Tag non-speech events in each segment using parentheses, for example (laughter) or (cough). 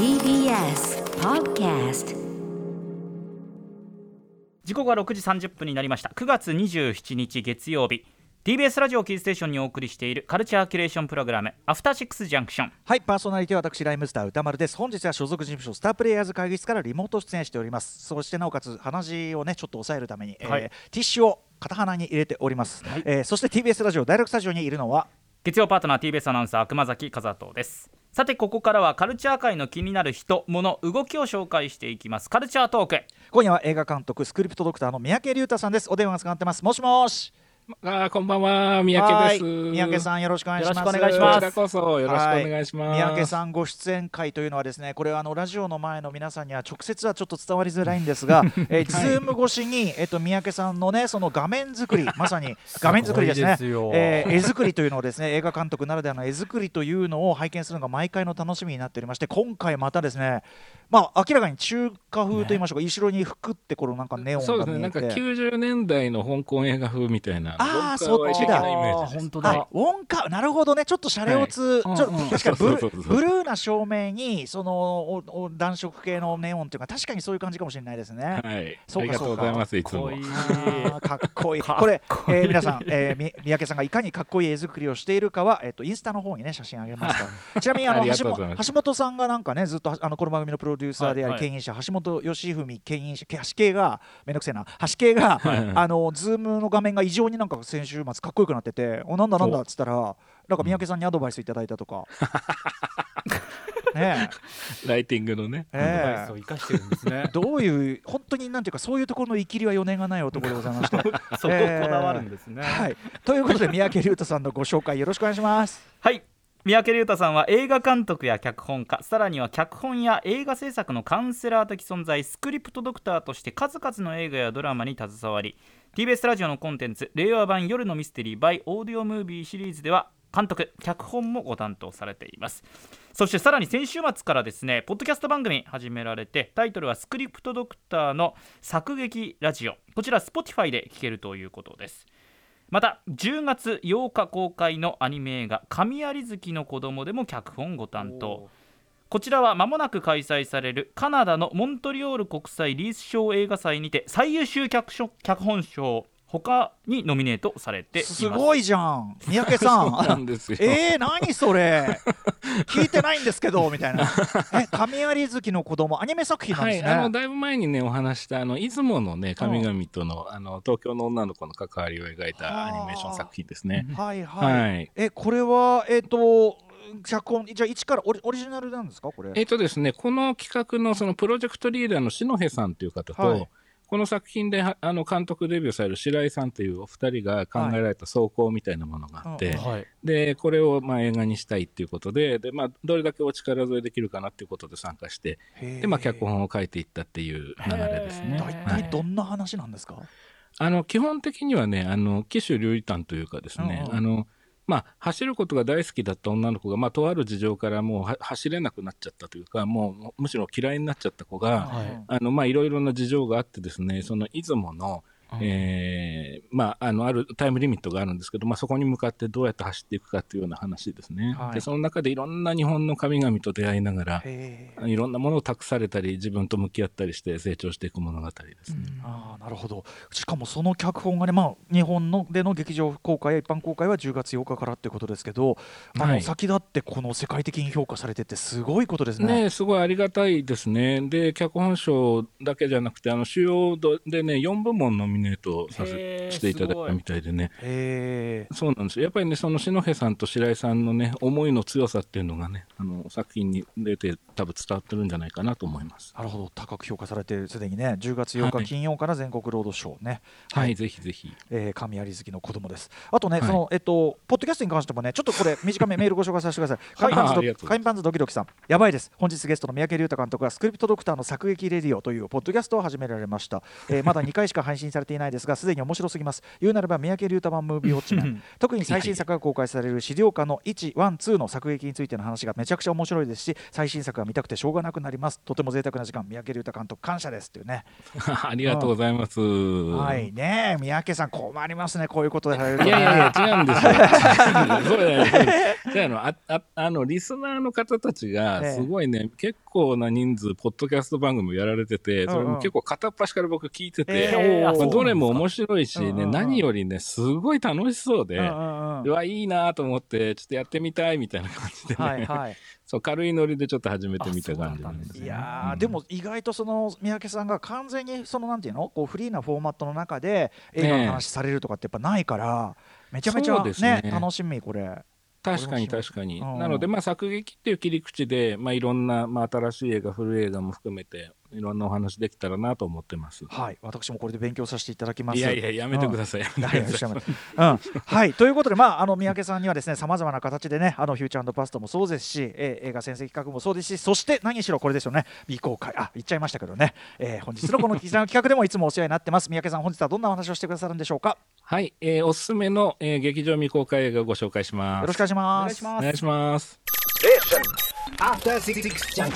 TBS Podcast 時刻は6時30分になりました。9月27日月曜日。TBS ラジオキーステーションにお送りしているカルチャーキュレーションプログラムアフターシックスジャンクション。はいパーソナリティは私ライムスター歌丸です。本日は所属事務所スタープレイヤーズ会議室からリモート出演しております。そしてなおかつ鼻血をねちょっと抑えるために、はい。えーティッシュを片鼻に入れております、えーそして TBS ラジオ第6スタジオにいるのは月曜パートナー TBS アナウンサー熊崎和人ですさてここからはカルチャー界の気になる人物動きを紹介していきます。カルチャートーク。今夜は映画監督スクリプトドクターの三宅龍太さんです。お電話がつながってます。もしもし。あーこんばんは、三宅です。はい三宅さんよろしくお願いします。よろしくお願いします。こちらこそよろしくお願いします。三宅さんご出演会というのはですねこれはあのラジオの前の皆さんには直接はちょっと伝わりづらいんですが、(laughs) えー、ズーム越しに、えっと三宅さんのねその画面作り (laughs) まさに画面作りですね。すごいですよ。えー絵作りというのをですね映画監督ならではの絵作りというのを拝見するのが毎回の楽しみになっておりまして今回またですねまあ明らかに中華風と言いましょうか、後ろに服ってこのなんかネオンそうですね、なんかが見えて。90年代の香港映画風みたいな、あー文化そっちだ。本当だ。あウォンカなるほどね。ちょっとシャレオツ、はい。ちょっとうんうん確かにブルーな照明にそのおお暖色系のネオンっていうか確かにそういう感じかもしれないですね。はい、そうかありがとうございます、いつも。かっこい。(laughs) いこいい。かっこれ、えー皆さん、えーみ三宅さんがいかにかっこいい絵作りをしているかは、えっ、とインスタの方にね写真あげますから。(laughs) ちなみにあの橋本さんがなんかねずっとあのこの番組のプロデューサーであり、はい。はい牽引者橋本義文牽引者橋系がめんどくせえな。橋系が、あの Zoom の画面が異常になんか先週末かっこよくなってて、おなんだなんだっつったらなんか三宅さんにアドバイスいただいたとか。(laughs) ねライティングのね。え、ええそう生かしてるんですね。どういう本当になんていうかそういうところのイキりは余念がない男でございまして。(laughs) そここだわるんですね。はい、ということで三宅隆太さんのご紹介よろしくお願いします。はい三宅隆太さんは映画監督や脚本家。さらには脚本や映画制作のカウンセラー的存在。スクリプトドクターとして数々の映画やドラマに携わり。TBS ラジオのコンテンツ令和版夜のミステリー by オーディオムービーシリーズでは監督脚本もご担当されています。そしてさらに先週末からですねポッドキャスト番組始められてタイトルはスクリプトドクターの作劇ラジオ。こちら Spotify で聞けるということです。また10月8日公開のアニメ映画「神有月の子供でも脚本ご担当。こちらは間もなく開催されるカナダのモントリオール国際リース賞映画祭にて最優秀脚書脚本賞他にノミネートされています。すごいじゃん、三宅さそうなんん。ですよ。えー、何それ？聞いてないんですけどみたいな。え神有月の子供アニメ作品なんはい、ですね、あのだいぶ前にねお話したあの出雲のね神々とのあの東京の女の子の関わりを描いたアニメーション作品ですね。はいはい、はい。えこれはえっ、と脚本じゃあ一からオリオリジナルなんですかこれ？えっとですね、この企画のそのプロジェクトリーダーの篠辺さんという方と、はいこの作品ではあの監督デビューされる白井さんというお二人が考えられた走行みたいなものがあって、はいはい。でこれをまあ映画にしたいっていうことでで、まあ、どれだけお力添えできるかなっていうことで参加してで、まあ、脚本を書いていったっていう流れですね。大はい。体どんな話なんですか、あの基本的にはねあの騎手竜丹というかですね、うんうん。あのまあ、走ることが大好きだった女の子が、まあ、とある事情からもうは走れなくなっちゃったというかもうむしろ嫌いになっちゃった子が、はい。あのまあいろいろな事情があってですねその出雲の、えーまあ、あのあるタイムリミットがあるんですけど、まあ、そこに向かってどうやって走っていくかというような話ですね、はい。でその中でいろんな日本の神々と出会いながらいろんなものを託されたり自分と向き合ったりして成長していく物語ですね。あーなるほど。しかもその脚本がね、まあ、日本のでの劇場公開や一般公開は10月8日からってことですけど、あのはい。先立ってこの世界的に評価されてってすごいことですね。ねえすごいありがたいですね。で、脚本賞だけじゃなくて、あの主要でね、4部門ノミネートさせしていただいたみたいでね、そうなんですよ。やっぱりね、その篠辺さんと白井さんのね、思いの強さっていうのがね、あの作品に出て、多分伝わってるんじゃないかなと思います。なるほど高く評価されてすでにね10月8日金曜から全国ロードショーね、はい、ぜひぜひ。えー神有月の子供です。あとね、はいそのえっとポッドキャストに関してもね、ちょっとこれ短めメールご紹介させてください。カインパンズドあありがとうございカインパンズドキドキさん、やばいです。本日ゲストの三宅龍太監督がスクリプトドクターの作劇レディオというポッドキャストを始められました。えーまだ2回しか配信されてていないですがすでに面白すぎます。言うなれば三宅龍太版ムービーウォッチメン。特に最新作が公開される資料館の112の作劇についての話がめちゃくちゃ面白いですし最新作が見たくてしょうがなくなります。とても贅沢な時間三宅龍太監督感謝ですっていうね。(laughs) ありがとうございます。はいね三宅さん困りますね。こういうことでされるとね。いやいや違うんですよ。(laughs) そうだよそうだよあの。あああのリスナーの方たちがええ。すごいね、結構な人数ポッドキャスト番組をやられてて、それうん。うんも結構片っ端から僕聞いてて、ええ。まあ、どれも面白いしね、何よりねすごい楽しそうで、うわいいなと思ってちょっとやってみたいみたいな感じでね、はいはい。(laughs) そう軽いノリでちょっと始めてみた感じなんですいね。やー、うんでも意外とその三宅さんが完全にそのなんていうの？こうフリーなフォーマットの中で映画の話されるとかってやっぱないから、めちゃめちゃねね。楽しみこれ。確かに確かに。うん。なので、まあ、作劇っていう切り口で、まあ、いろんな、まあ、新しい映画、古い映画も含めて、いろんなお話できたらなと思ってます。はい、私もこれで勉強させていただきます。いやいや、やめてください。やめはいてくださいうん、はい、ということで、まあ、あの三宅さんにはですね、さまざまな形でね、あのフューチャーパストもそうですし、えー映画先生企画もそうですし、そして何しろこれですよね、未公開、あ、言っちゃいましたけどね、えー本日のこの絆の企画でもいつもお世話になってます。三宅さん、本日はどんなお話をしてくださるんでしょうか？はい、えーおすすめの、えー劇場未公開映画をご紹介します。よろしくお願いします。お願いしますお願い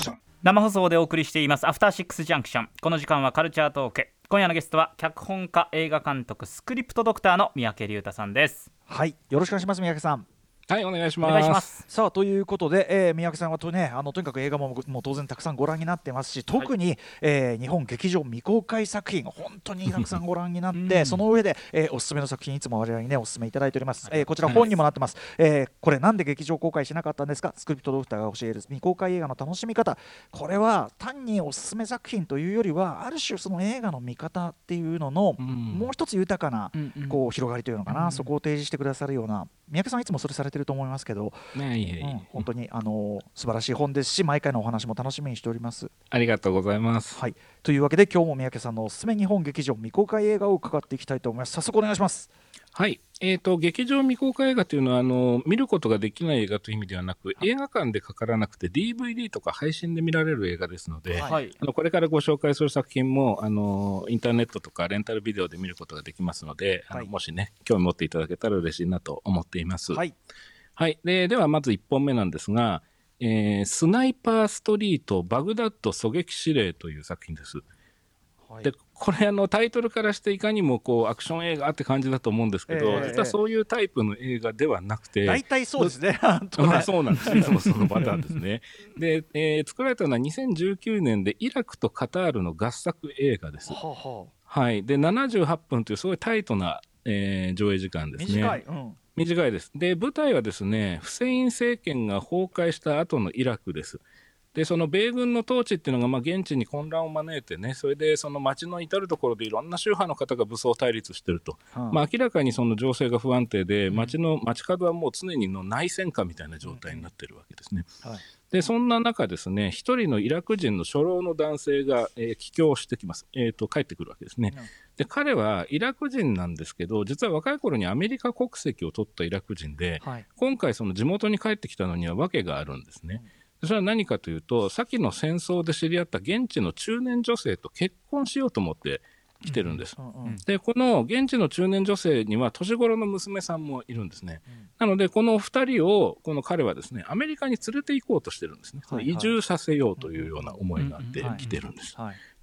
します。生放送でお送りしていますアフターシックスジャンクションこの時間はカルチャートーク。今夜のゲストは脚本家映画監督スクリプトドクターの三宅龍太さんです。はい、よろしくお願いします、三宅さん。はい、お願いしおます。願いします。さあということで、えー三宅さんはと,、ね、あのとにかく映画ももう当然たくさんご覧になってますし特に、えー日本劇場未公開作品本当にたくさんご覧になって、うん。その上で、えーおすすめの作品いつも我々にねおすすめいただいております、えーこちら本にもなってます、えーこれなんで劇場公開しなかったんですか？スクリプトドクターが教える未公開映画の楽しみ方。これは単におすすめ作品というよりはある種その映画の見方っていうのの、うん。もう一つ豊かな、うんうん。こう広がりというのかな、そこを提示してくださるような三宅さんはいつもそれされてると思いますけどねうん、本当にあの素晴らしい本ですし毎回のお話も楽しみにしております。ありがとうございます。はい、というわけで今日も三宅さんのおすすめ日本劇場未公開映画を伺っていきたいと思います。早速お願いします。はい、えー、と劇場未公開映画というのはあの見ることができない映画という意味ではなく映画館でかからなくて DVD とか配信で見られる映画ですので、はい。はい。あのこれからご紹介する作品もあのインターネットとかレンタルビデオで見ることができますので、あのはい。もしね興味持っていただけたら嬉しいなと思っています。はい、はい、でではまず1本目なんですが、えースナイパーストリートバグダッド狙撃指令という作品です。はいでこれあのタイトルからしていかにもこうアクション映画って感じだと思うんですけど、ええ実はそういうタイプの映画ではなくて、大体そうですね。(laughs) まあそうなんです。いつもそのパターンですね。(laughs) で、えー作られたのは2019年でイラクとカタールの合作映画です。はあははい。で、78分というすごいタイトな、えー上映時間あですね。短い、うん、短いです。で、舞台はですね、フセイン政権が崩壊した後のイラクです。で、その米軍の統治っていうのが、まあ、現地に混乱を招いてね、それでその街の至る所でいろんな宗派の方が武装対立してると。うんまあ、明らかにその情勢が不安定で、街の街角はもう常にの内戦下みたいな状態になってるわけですね。はいで、そんな中ですね、一人のイラク人の初老の男性が、えー帰郷してきます。えっ、と、帰ってくるわけですね。うんで、彼はイラク人なんですけど、実は若い頃にアメリカ国籍を取ったイラク人で、はい今回その地元に帰ってきたのには訳があるんですね。でそれは何かというと、先の戦争で知り合った現地の中年女性と結婚しようと思って来てるんです。うんうんで、この現地の中年女性には年頃の娘さんもいるんですね。なので、この二人を、この彼はですね、アメリカに連れて行こうとしてるんですね。はいはい移住させようというような思いがあってうんうん来てるんです。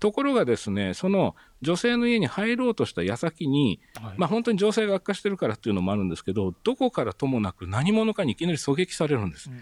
はいところがですね、その女性の家に入ろうとした矢先に、はいまあ本当に情勢が悪化してるからっていうのもあるんですけど、どこからともなく何者かにいきなり狙撃されるんですうん。う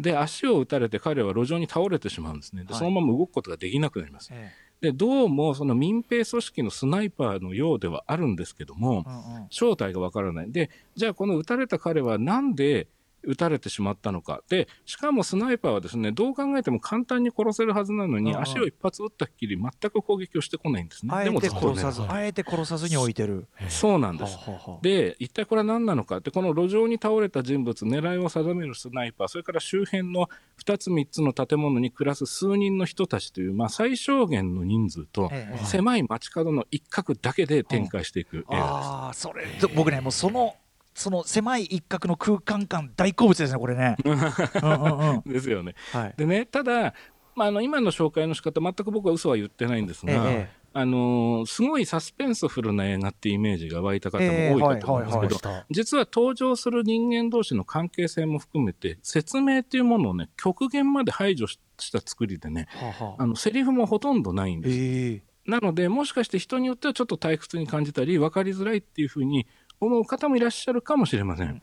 んで、足を撃たれて彼は路上に倒れてしまうんですね。で、はいそのまま動くことができなくなります。えで、どうもその民兵組織のスナイパーのようではあるんですけどもえ、うんうん正体がわからない。で、じゃあこの撃たれた彼はなんで撃たれてしまったのか。で、しかもスナイパーはですね、どう考えても簡単に殺せるはずなのに、足を一発撃ったっきり全く攻撃をしてこないんですね。あえて殺さず、あえて殺さずに置いてる。そうなんです。で、一体これは何なのかって、この路上に倒れた人物、狙いを定めるスナイパー、それから周辺の2つ、3つの建物に暮らす数人の人たちという、まあ、最小限の人数と、ええ狭い街角の一角だけで展開していく映画です。ああそれ僕ねもうそのその狭い一角の空間感大好物ですねこれね。(laughs) ですよね。はい。でね、ただ、まあ、あの今の紹介の仕方全く僕は嘘は言ってないんですが、ええあのーすごいサスペンスフルな映画ってイメージが湧いた方も多いかと思うんですけど、えーはいはいはい実は登場する人間同士の関係性も含めて説明っていうものをね極限まで排除しした作りでねはあはああのセリフもほとんどないんです、ええなのでもしかして人によってはちょっと退屈に感じたり分かりづらいっていうふうに思う方もいらっしゃるかもしれません、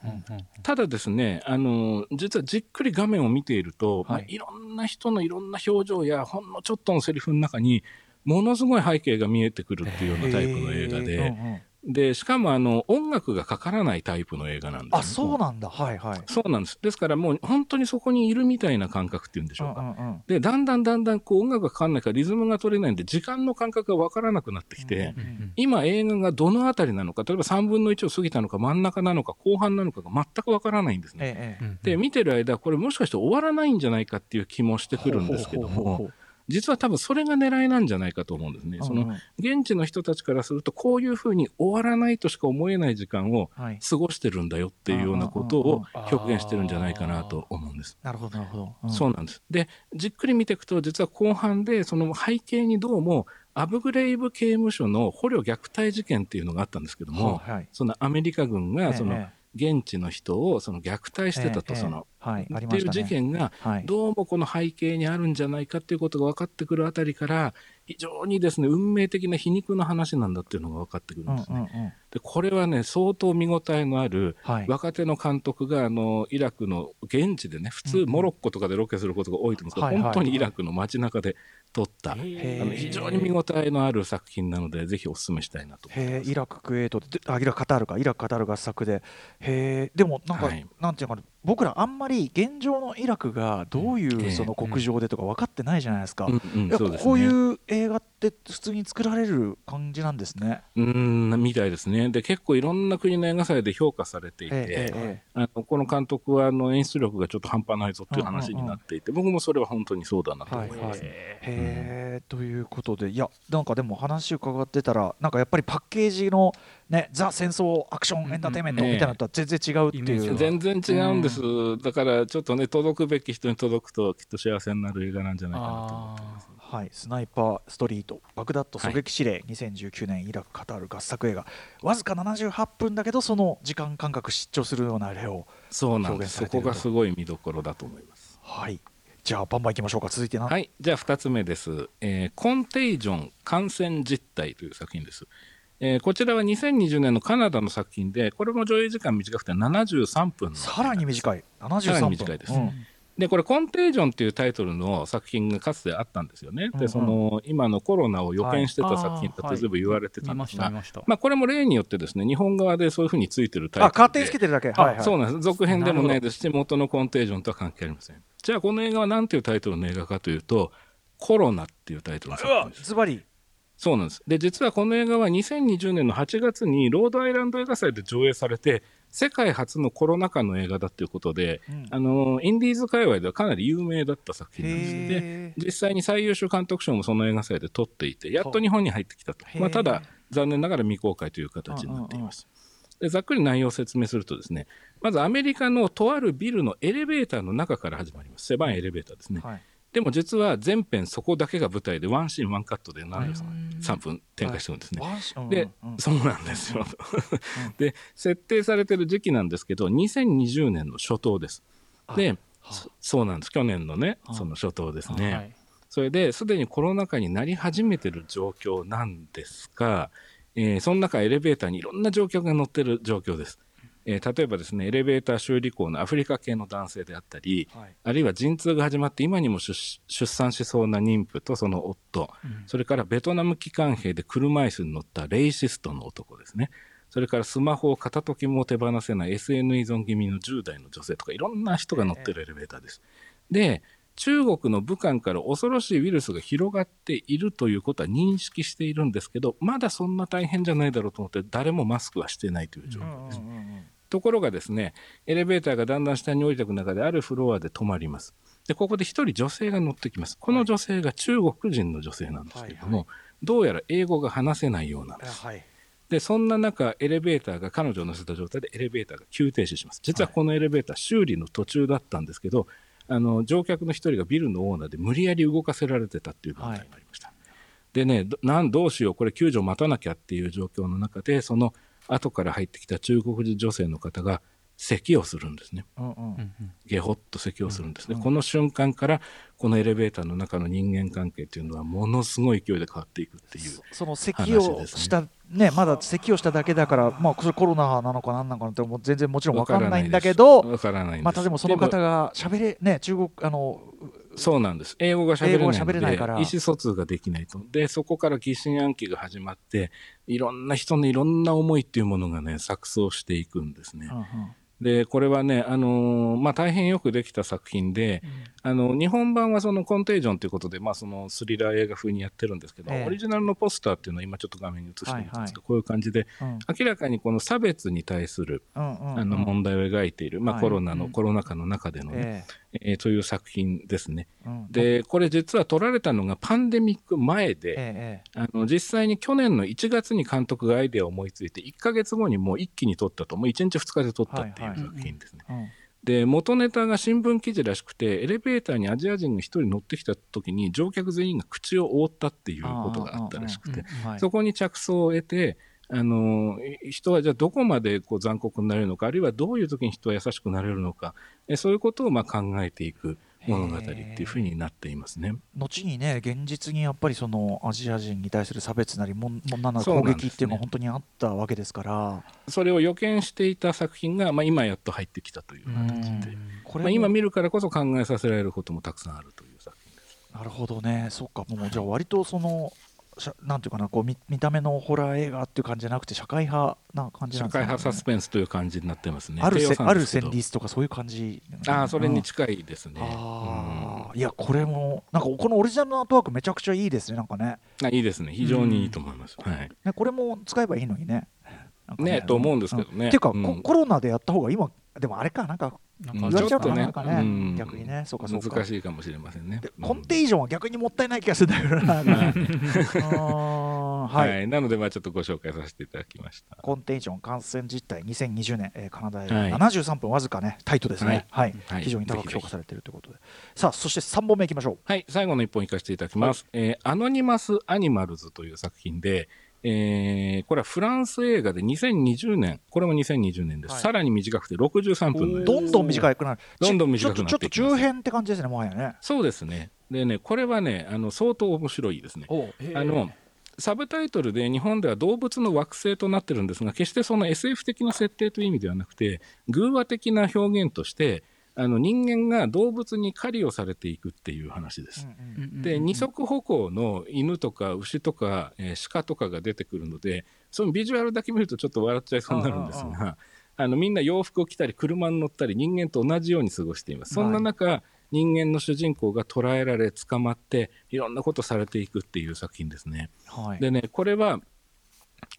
ただですねあの実はじっくり画面を見ていると、はい。まあ、いろんな人のいろんな表情やほんのちょっとのセリフの中にものすごい背景が見えてくるっていうようなタイプの映画で、でしかもあの音楽がかからないタイプの映画なんです、ね、あそうなんだ。はいはい。そうなんです。ですからもう本当にそこにいるみたいな感覚っていうんでしょうか、うんうんうん。でだんだんだんだんこう音楽がかかんないからリズムが取れないんで時間の感覚が分からなくなってきて、うん今映画がどのあたりなのか例えば3分の1を過ぎたのか真ん中なのか後半なのかが全く分からないんですね。ええで見てる間これもしかして終わらないんじゃないかっていう気もしてくるんですけどもほうほうほうほう実は多分それが狙いなんじゃないかと思うんですね。その現地の人たちからするとこういうふうに終わらないとしか思えない時間をはい。過ごしてるんだよっていうようなことを表現してるんじゃないかなと思うんです。なるほどなるほど。うん。そうなんです。で、じっくり見ていくと、実は後半で、その背景にどうも、アブグレイブ刑務所の捕虜虐待事件っていうのがあったんですけども、はいはい。そのアメリカ軍が、そのえ現地の人をその虐待してたと、ええその、っていう事件が、はい。どうもこの背景にあるんじゃないかっていうことが分かってくるあたりから、非常にですね、運命的な皮肉の話なんだっていうのが分かってくるうんんですね。で、これはね、相当見応えのある、はい。若手の監督があのイラクの現地でね、普通、モロッコとかでロケすることが多いと思うんですけど、本当にイラクの街中で撮った、あの非常に見応えのある作品なので、ぜひお勧めしたいなとイラククウェートであイラクカタールか。イラクカタール合作で。へえでもなんか、はい。なんていうのかな僕らあんまり現状のイラクがどういええうその国情でとか分かってないじゃないですか、こういう映画って普通に作られる感じなんですね。うーん。みたいですね。で、結構いろんな国の映画祭で評価されていて、ええええあのこの監督はあの演出力がちょっと半端ないぞっていう話になっていて、僕もそれは本当にそうだなと思います。はい。へえということでいやなんかでも話伺ってたらなんかやっぱりパッケージのねザ戦争アクションエンターテインメントみたいなのとは全然違うっていう、全然違うんです、だからちょっとね、届くべき人に届くと、きっと幸せになる映画なんじゃないかなと思ってます。はい、スナイパーストリートバグダッド狙撃指令、2019年イラクカタール合作映画。わずか78分だけどその時間感覚失調するような例をそうなんです、そこがすごい見どころだと思います。はい。じゃあバンバンいきましょうか。続いてな、はい、じゃあ2つ目です、えーコンテイジョン感染実態という作品です。えーこちらは2020年のカナダの作品で、これも上映時間短くて73分のさらに短い。73分。さらに短いです。うん。でこれ「コンテージョン」っていうタイトルの作品がかつてあったんですよね。うんうん。でその今のコロナを予見してた作品だはいとずいぶん言われてたんですが、した見まあ、これも例によってですね日本側でそういうふうについてるタイトルで。あ勝手につけてるだけ。はいはい。そうなんです。続編でもないです。し元のコンテージョンとは関係ありません。じゃあこの映画は何ていうタイトルの映画かというと「コロナ」っていうタイトルの作品です。ズバリそうなんです。で実はこの映画は2020年の8月にロードアイランド映画祭で上映されて世界初のコロナ禍の映画だということで、うん。あのインディーズ界隈ではかなり有名だった作品なんです。で実際に最優秀監督賞もその映画祭で取っていてやっと日本に入ってきたと、まあ、ただ残念ながら未公開という形になっています、でざっくり内容を説明するとですねまずアメリカのとあるビルのエレベーターの中から始まります。狭いエレベーターですね、はいでも実は全編そこだけが舞台でワンシーンワンカットで73分展開してるんですね、で、そうなんですよ。(laughs) で、設定されてる時期なんですけど、2020年の初頭です。で、そそうなんです。去年のね、その初頭ですね。はいそれで、すでにコロナ禍になり始めてる状況なんですが、えーその中エレベーターにいろんな乗客が乗ってる状況です。えー例えばですね、エレベーター修理工のアフリカ系の男性であったり、はいあるいは陣痛が始まって今にも出出産しそうな妊婦とその夫、それからベトナム機関兵で車椅子に乗ったレイシストの男ですね。それからスマホを片時も手放せない SN 依存気味の10代の女性とかいろんな人が乗ってるエレベーターです。で、中国の武漢から恐ろしいウイルスが広がっているということは認識しているんですけど、まだそんな大変じゃないだろうと思って誰もマスクはしてないという状況です。ところがですね、エレベーターがだんだん下に降りていく中で、あるフロアで止まります。で、ここで一人女性が乗ってきます。この女性が中国人の女性なんですけれども、はいどうやら英語が話せないようなんです。はいで、そんな中、エレベーターが彼女を乗せた状態でエレベーターが急停止します。実はこのエレベーター、修理の途中だったんですけど、あの乗客の一人がビルのオーナーで無理やり動かせられてたっていう問題がありました。でねどなんどうしようこれ救助待たなきゃっていう状況の中でその後から入ってきた中国人女性の方が咳をするんですね。うんうん。ゲホッと咳をするんですね、うん。この瞬間からこのエレベーターの中の人間関係っていうのはものすごい勢いで変わっていくっていうその咳をしたねまだ咳をしただけだからまあそれコロナなのかなんなのかなって全然もちろんわかんないんだけどわからないんです。またでもその方が喋れね中国あのそうなんです。英語が喋れないのでないから。意思疎通ができないと。でそこから疑心暗鬼が始まっていろんな人のいろんな思いっていうものがね錯綜していくんですね。うんうん。でこれはね、あのーまあ、大変よくできた作品で、あの日本版はそのコンテージョンということで、まあ、そのスリラー映画風にやってるんですけど、ええ。オリジナルのポスターっていうのは今ちょっと画面に映してるんですけど、はいはい。こういう感じでうん。明らかにこの差別に対するうんうんあの問題を描いている、まあ、はい。コロナの、うん。コロナ禍の中でのね、ええーという作品ですね。えうん。でこれ実は撮られたのがパンデミック前で、ええあの実際に去年の1月に監督がアイデアを思いついて1ヶ月後にもう一気に撮ったともう1日2日で撮ったっていう作品ですね。で元ネタが新聞記事らしくてエレベーターにアジア人が1人乗ってきた時に乗客全員が口を覆ったっていうことがあったらしくてはい。そこに着想を得てあの人はじゃあどこまでこう残酷になれるのかあるいはどういう時に人は優しくなれるのかえそういうことをまあ考えていく物語っていうふうになっていますね。後にね現実にやっぱりそのアジア人に対する差別なりもんもんなんなら攻撃っていうのが本当にあったわけですから。それを予見していた作品が、まあ、今やっと入ってきたという形で、まあ、これも今見るからこそ考えさせられることもたくさんあるという作品です。なるほどね。そうか。もうじゃあ割とそのなんていうかなこう見見た目のホラー映画っていう感じじゃなくて社会派な感じなんですかね。社会派サスペンスという感じになってますね。あるある戦算ですけど。慄とかそういう感じああ、それにうん近いですね。あー。いやこれもなんかこのオリジナルのアートワークめちゃくちゃいいですねなんかね。うんあいいですね。非常にいいと思います。はい。ねこれも使えばいいのにね。なんかね。と思うんですけどね。っていうか、コロナでやった方が今でもあれかなんかなんかちょっとねなんかね、うん。逆にね。そうかそうか。難しいかもしれませんね。で。うん。コンテージョンは逆にもったいない気がするんだけどなは、はい。い、なので、まあ、ちょっとご紹介させていただきました。コンテージョン感染実態2020年、えーカナダ映はい。画73分わずかねタイトですね、はい。はい。非常に高く評価されているということで。さあそして3本目いきましょう。はい、最後の一本いかせていただきます。えーアノニマス・アニマルズという作品で、えーこれはフランス映画で2020年、これも2020年です。はい。さらに短くて63分の映画どんどん短くなる。どんどん短くなってちょっと中編って感じですねもはやね。そうですね。でね、これはね、あの相当面白いですね。あのサブタイトルで日本では動物の惑星となってるんですが決してその SF 的な設定という意味ではなくて偶話的な表現としてあの人間が動物に狩りをされていくっていう話です。で二足歩行の犬とか牛とか、えー鹿とかが出てくるのでそのビジュアルだけ見るとちょっと笑っちゃいそうになるんですがあのみんな洋服を着たり車に乗ったり人間と同じように過ごしています。そんな中、人間の主人公が捕らえられ捕まっていろんなことされていくっていう作品ですね。はいでねこれは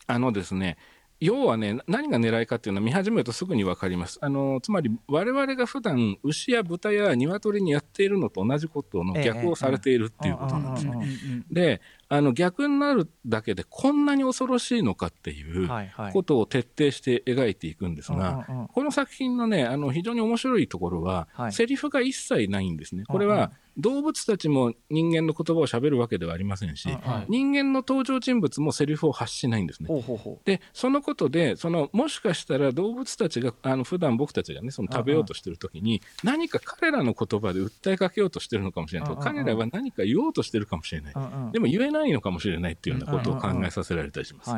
あのですね要はね何が狙いかっていうのは見始めるとすぐに分かりますあのつまり我々が普段牛や豚や鶏にやっているのと同じことの逆をされているっていうことなんですね。であの逆になるだけでこんなに恐ろしいのかっていうことを徹底して描いていくんですが、この作品のねあの非常に面白いところは、はい。セリフが一切ないんですね。これは動物たちも人間の言葉を喋るわけではありませんし、人間の登場人物もセリフを発しないんですね。でそのことでそのもしかしたら動物たちがあの普段僕たちがねその食べようとしてる時に何か彼らの言葉で訴えかけようとしてるのかもしれないと彼らは何か言おうとしてるかもしれない、でも言えないのかもしれないっていうようなことを考えさせられたりします。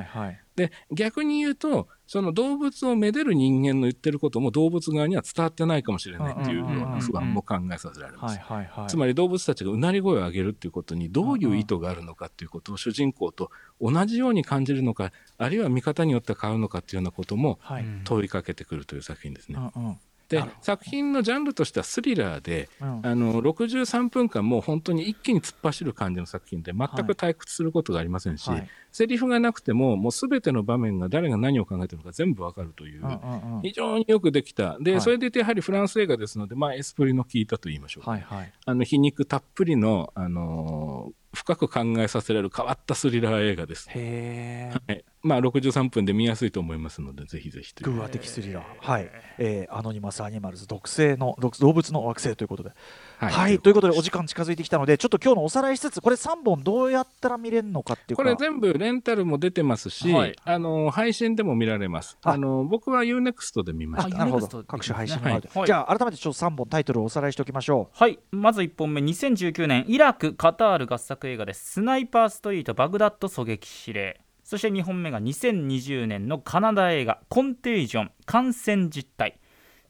で逆に言うとその動物をめでる人間の言ってることも動物側には伝わってないかもしれないっていうような不安も考えさせられます。つまり動物たちがうなり声を上げるっていうことにどういう意図があるのかっていうことを主人公と同じように感じるのかあるいは見方によって変わるのかっていうようなこともはい。問いかけてくるという作品ですね。うんうんで作品のジャンルとしてはスリラーでうん。あの63分間もう本当に一気に突っ走る感じの作品で全く退屈することがありませんし、はい。セリフがなくてももう全ての場面が誰が何を考えてるのか全部わかるという、うんうんうん。非常によくできた。で、はい。それでいてやはりフランス映画ですので、まあ、エスプリの効いたと言いましょうか、はいはい。あの皮肉たっぷりの、あのー深く考えさせられる変わったスリラー映画です。はいまあ、63分で見やすいと思いますのでぜひぜひという。偶話的スリラー。はい、えーアノニマスアニマルズ毒性の毒動物の惑星ということで。はい、ということでお時間近づいてきたのでちょっと今日のおさらいしつつこれ3本どうやったら見れるのかっていうか。これ全部レンタルも出てますし、はい。あの配信でも見られます。あ。あの僕は UNEXT で見ました。あなるほど。各種配信もある、はい。じゃあ改めてちょっと3本タイトルをおさらいしておきましょはい。まず1本目2019年イラク・カタール合作映画ですスナイパーストリートバグダッド狙撃指令そして2本目が2020年のカナダ映画コンテージョン感染実態。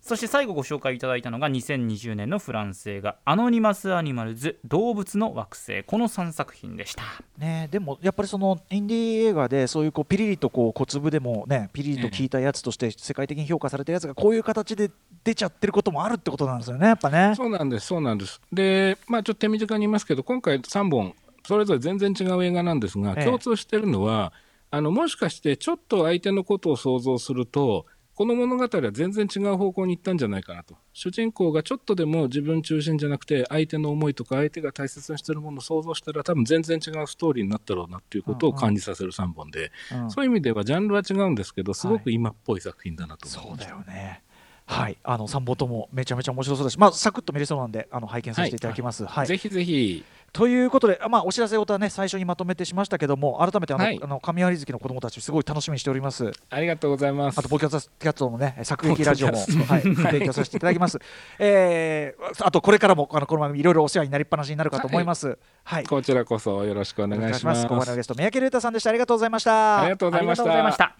そして最後ご紹介いただいたのが2020年のフランス映画アノニマス・アニマルズ動物の惑星。この3作品でした。うねでもやっぱりそのインディー映画でそういうこうピリリとこう小粒でもねピリリと効いたやつとして世界的に評価されてるやつがこういう形で出ちゃってることもあるってことなんですよねやっぱね。そうなんです、そうなんです。で、まあ、ちょっと手短に言いますけど、今回3本、それぞれ全然違う映画なんですが、ええ。共通してるのは、あのもしかしてちょっと相手のことを想像すると、この物語は全然違う方向に行ったんじゃないかなと。主人公がちょっとでも自分中心じゃなくて、相手の思いとか相手が大切にしてるものを想像したら、多分全然違うストーリーになったろうなっていうことを感じさせる3本で、うんそういう意味ではジャンルは違うんですけど、すごく今っぽい作品だなと思いそうだました。よね。はい、あの3本ともめちゃめちゃ面白そうだし、まあ、サクッと見れそうなんであの拝見させていただきます。はいぜひぜひ、ということで、まあ、お知らせをたね最初にまとめてしましたけども改めてあの、はいあの神割月の子供たちすごい楽しみにしております。ありがとうございますあと、。ボキャスキャットのね、作劇ラジオも、はい、提供させていただきます。えー、あと、これからも、あの、この番組いろいろお世話になりっぱなしになるかと思います。はい。こちらこそよろしくお願いします。ここまでのゲスト、三宅龍太さんでした。ありがとうございました。ありがとうございましありがとうございまたし。た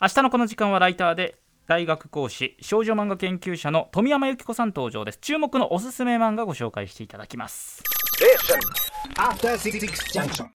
明日のこの時間はライターで大学講師少女漫画研究者の富山由紀子さん登場です。注目のおすすめ漫画ご紹介していただきます。